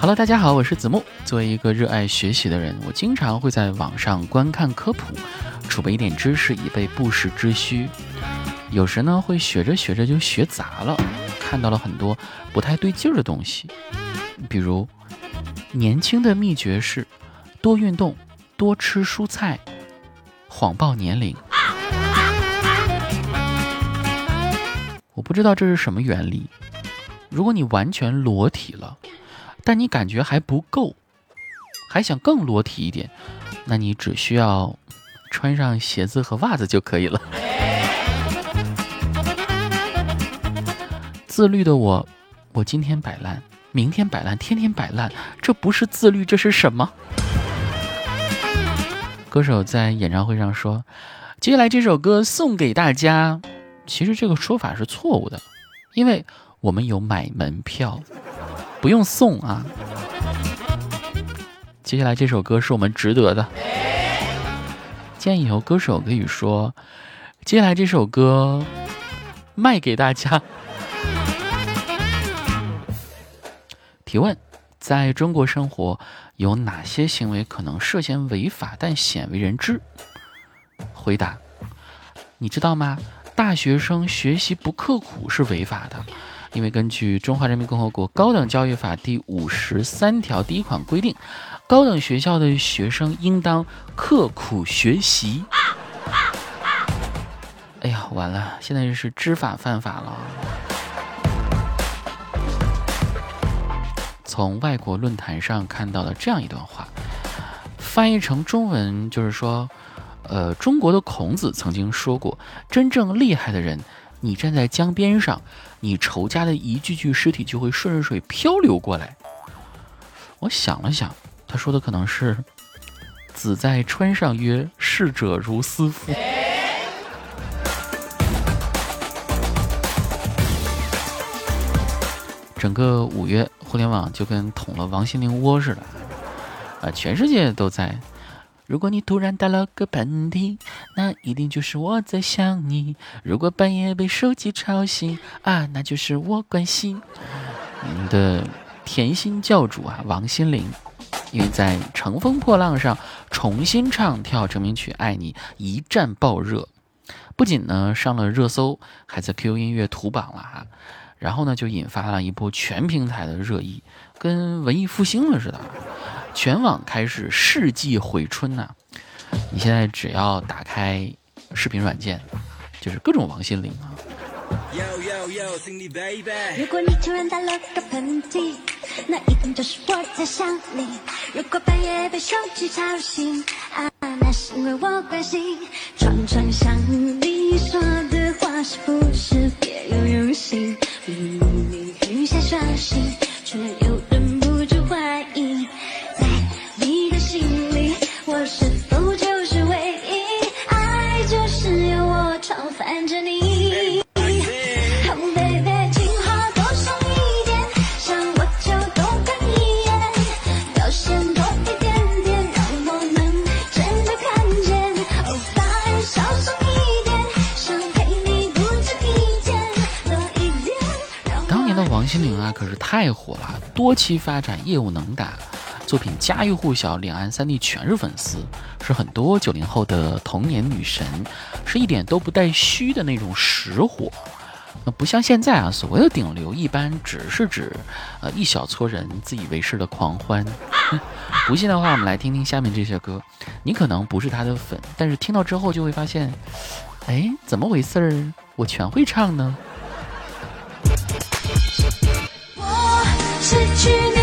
Hello，大家好，我是子木。作为一个热爱学习的人，我经常会在网上观看科普，储备一点知识以备不时之需。有时呢，会学着学着就学杂了，看到了很多不太对劲儿的东西。比如，年轻的秘诀是多运动、多吃蔬菜，谎报年龄。我不知道这是什么原理。如果你完全裸体了，但你感觉还不够，还想更裸体一点，那你只需要穿上鞋子和袜子就可以了。自律的我，我今天摆烂，明天摆烂，天天摆烂，这不是自律，这是什么？歌手在演唱会上说：“接下来这首歌送给大家。”其实这个说法是错误的，因为我们有买门票。不用送啊！接下来这首歌是我们值得的。建议以后歌手可以说：“接下来这首歌卖给大家。”提问：在中国生活有哪些行为可能涉嫌违法但鲜为人知？回答：你知道吗？大学生学习不刻苦是违法的。因为根据《中华人民共和国高等教育法》第五十三条第一款规定，高等学校的学生应当刻苦学习。哎呀，完了，现在是知法犯法了。从外国论坛上看到了这样一段话，翻译成中文就是说，呃，中国的孔子曾经说过，真正厉害的人。你站在江边上，你仇家的一具具尸体就会顺着水漂流过来。我想了想，他说的可能是“子在川上曰：逝者如斯夫。”整个五月，互联网就跟捅了王心凌窝似的，啊，全世界都在。如果你突然打了个喷嚏，那一定就是我在想你。如果半夜被手机吵醒啊，那就是我关心。你的甜心教主啊，王心凌，因为在《乘风破浪》上重新唱跳成名曲《爱你》，一战爆热，不仅呢上了热搜，还在 QQ 音乐图榜了哈。然后呢，就引发了一波全平台的热议，跟文艺复兴了似的。全网开始世纪回春呐！你现在只要打开视频软件，就是各种王心凌啊。如果你突然打了个喷嚏，那一定就是我在想你。如果半夜被手机吵醒，啊，那是因为我关心。常常想你说的话是不是别有用心？明明雨下双心，却又当年的王心凌啊，可是太火了，多期发展，业务能打，作品家喻户晓，两岸三地全是粉丝，是很多九零后的童年女神，是一点都不带虚的那种实火。那不像现在啊，所谓的顶流，一般只是指呃一小撮人自以为是的狂欢。不信的话，我们来听听下面这些歌，你可能不是他的粉，但是听到之后就会发现，哎，怎么回事儿？我全会唱呢。我失去你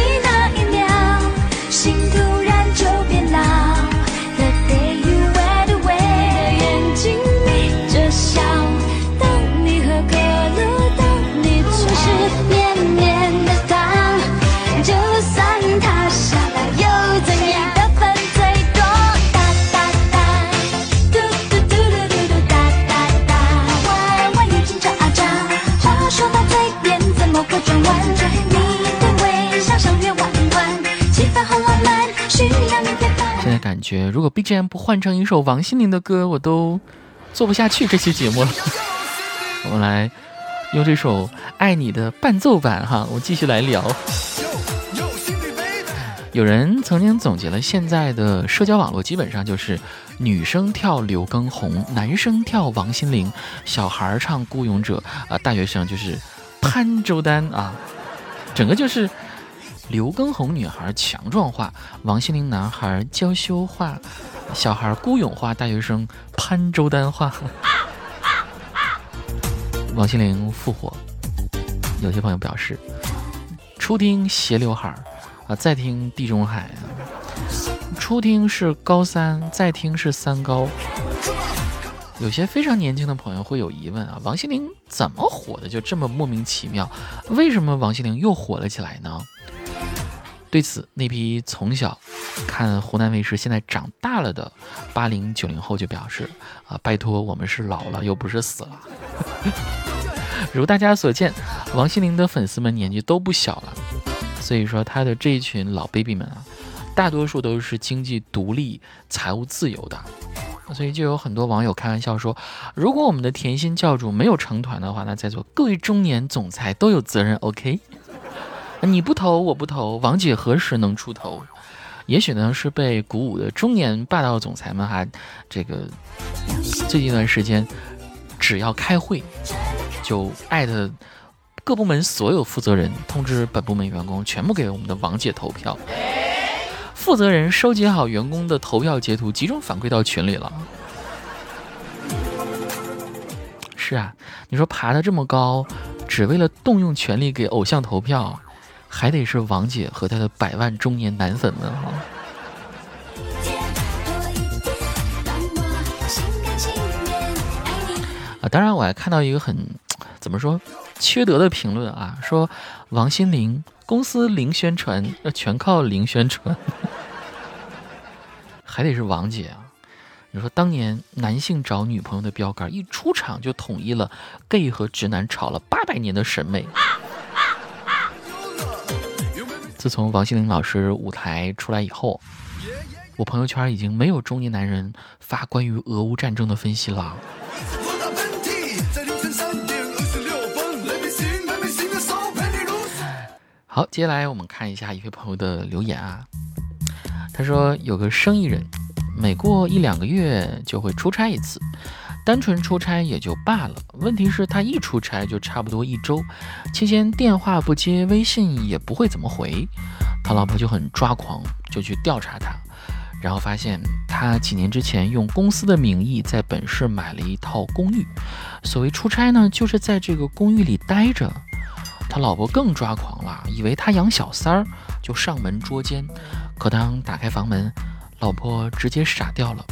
感觉，如果 BGM 不换成一首王心凌的歌，我都做不下去这期节目了。我们来用这首《爱你》的伴奏版哈，我继续来聊。有人曾经总结了现在的社交网络，基本上就是女生跳刘畊宏，男生跳王心凌，小孩唱《孤勇者》啊，大学生就是潘周丹啊，整个就是刘畊宏女孩强壮化，王心凌男孩娇羞化，小孩孤勇化，大学生潘周丹化。王心凌复活，有些朋友表示，初听斜刘海儿。啊，再听地中海，初听是高三，再听是三高。有些非常年轻的朋友会有疑问啊，王心凌怎么火的就这么莫名其妙？为什么王心凌又火了起来呢？对此，那批从小看湖南卫视，现在长大了的八零九零后就表示啊，拜托，我们是老了，又不是死了。如大家所见，王心凌的粉丝们年纪都不小了。所以说，他的这一群老 baby 们啊，大多数都是经济独立、财务自由的，所以就有很多网友开玩笑说，如果我们的甜心教主没有成团的话，那在座各位中年总裁都有责任。OK，你不投我不投，王姐何时能出头？也许呢是被鼓舞的中年霸道总裁们，哈这个最近一段时间，只要开会就艾特。各部门所有负责人通知本部门员工全部给我们的王姐投票。负责人收集好员工的投票截图，集中反馈到群里了。是啊，你说爬得这么高，只为了动用权力给偶像投票，还得是王姐和她的百万中年男粉们哈。啊，当然我还看到一个很，怎么说？缺德的评论啊，说王心凌公司零宣传，要全靠零宣传，还得是王姐啊！你说当年男性找女朋友的标杆，一出场就统一了 gay 和直男吵了八百年的审美。自从王心凌老师舞台出来以后，我朋友圈已经没有中年男人发关于俄乌战争的分析了。好，接下来我们看一下一位朋友的留言啊。他说有个生意人，每过一两个月就会出差一次，单纯出差也就罢了，问题是，他一出差就差不多一周，期间电话不接，微信也不会怎么回，他老婆就很抓狂，就去调查他，然后发现他几年之前用公司的名义在本市买了一套公寓，所谓出差呢，就是在这个公寓里待着。他老婆更抓狂了，以为他养小三儿，就上门捉奸。可当打开房门，老婆直接傻掉了。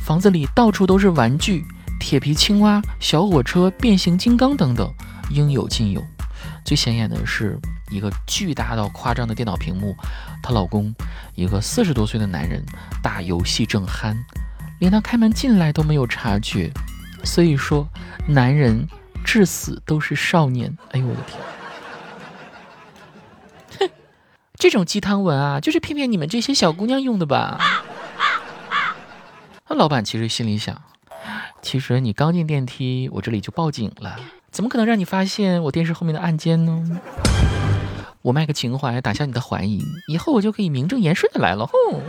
房子里到处都是玩具，铁皮青蛙、小火车、变形金刚等等，应有尽有。最显眼的是一个巨大到夸张的电脑屏幕。她老公，一个四十多岁的男人，打游戏正酣，连她开门进来都没有察觉。所以说，男人至死都是少年。哎呦我的天！哼这种鸡汤文啊，就是骗骗你们这些小姑娘用的吧？那老板其实心里想，其实你刚进电梯，我这里就报警了，怎么可能让你发现我电视后面的暗间呢？我卖个情怀，打消你的怀疑，以后我就可以名正言顺的来了。哼，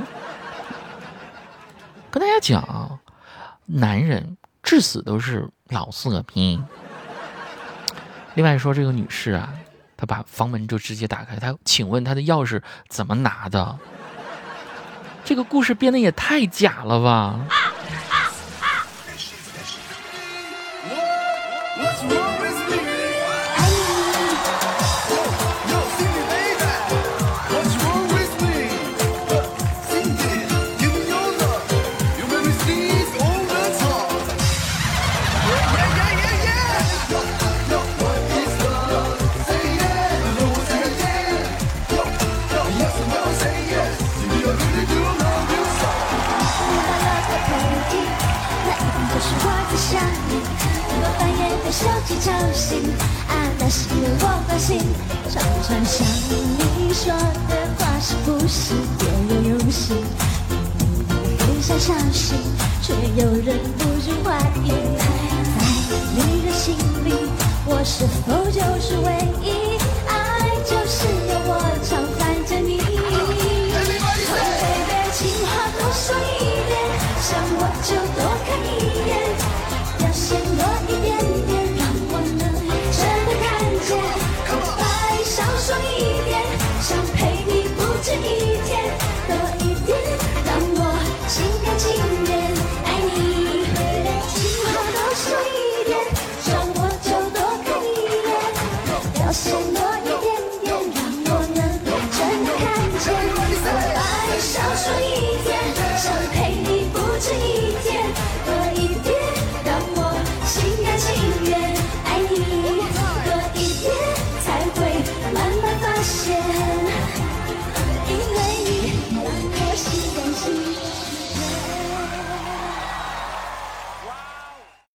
跟大家讲，男人至死都是老色批。另外说这个女士啊。她把房门就直接打开，她请问她的钥匙怎么拿的？这个故事编的也太假了吧！因为我关心，常常想你说的话是不是别有用心？明明想相信，却又忍不住怀疑，在你的心里，我是否就是唯一？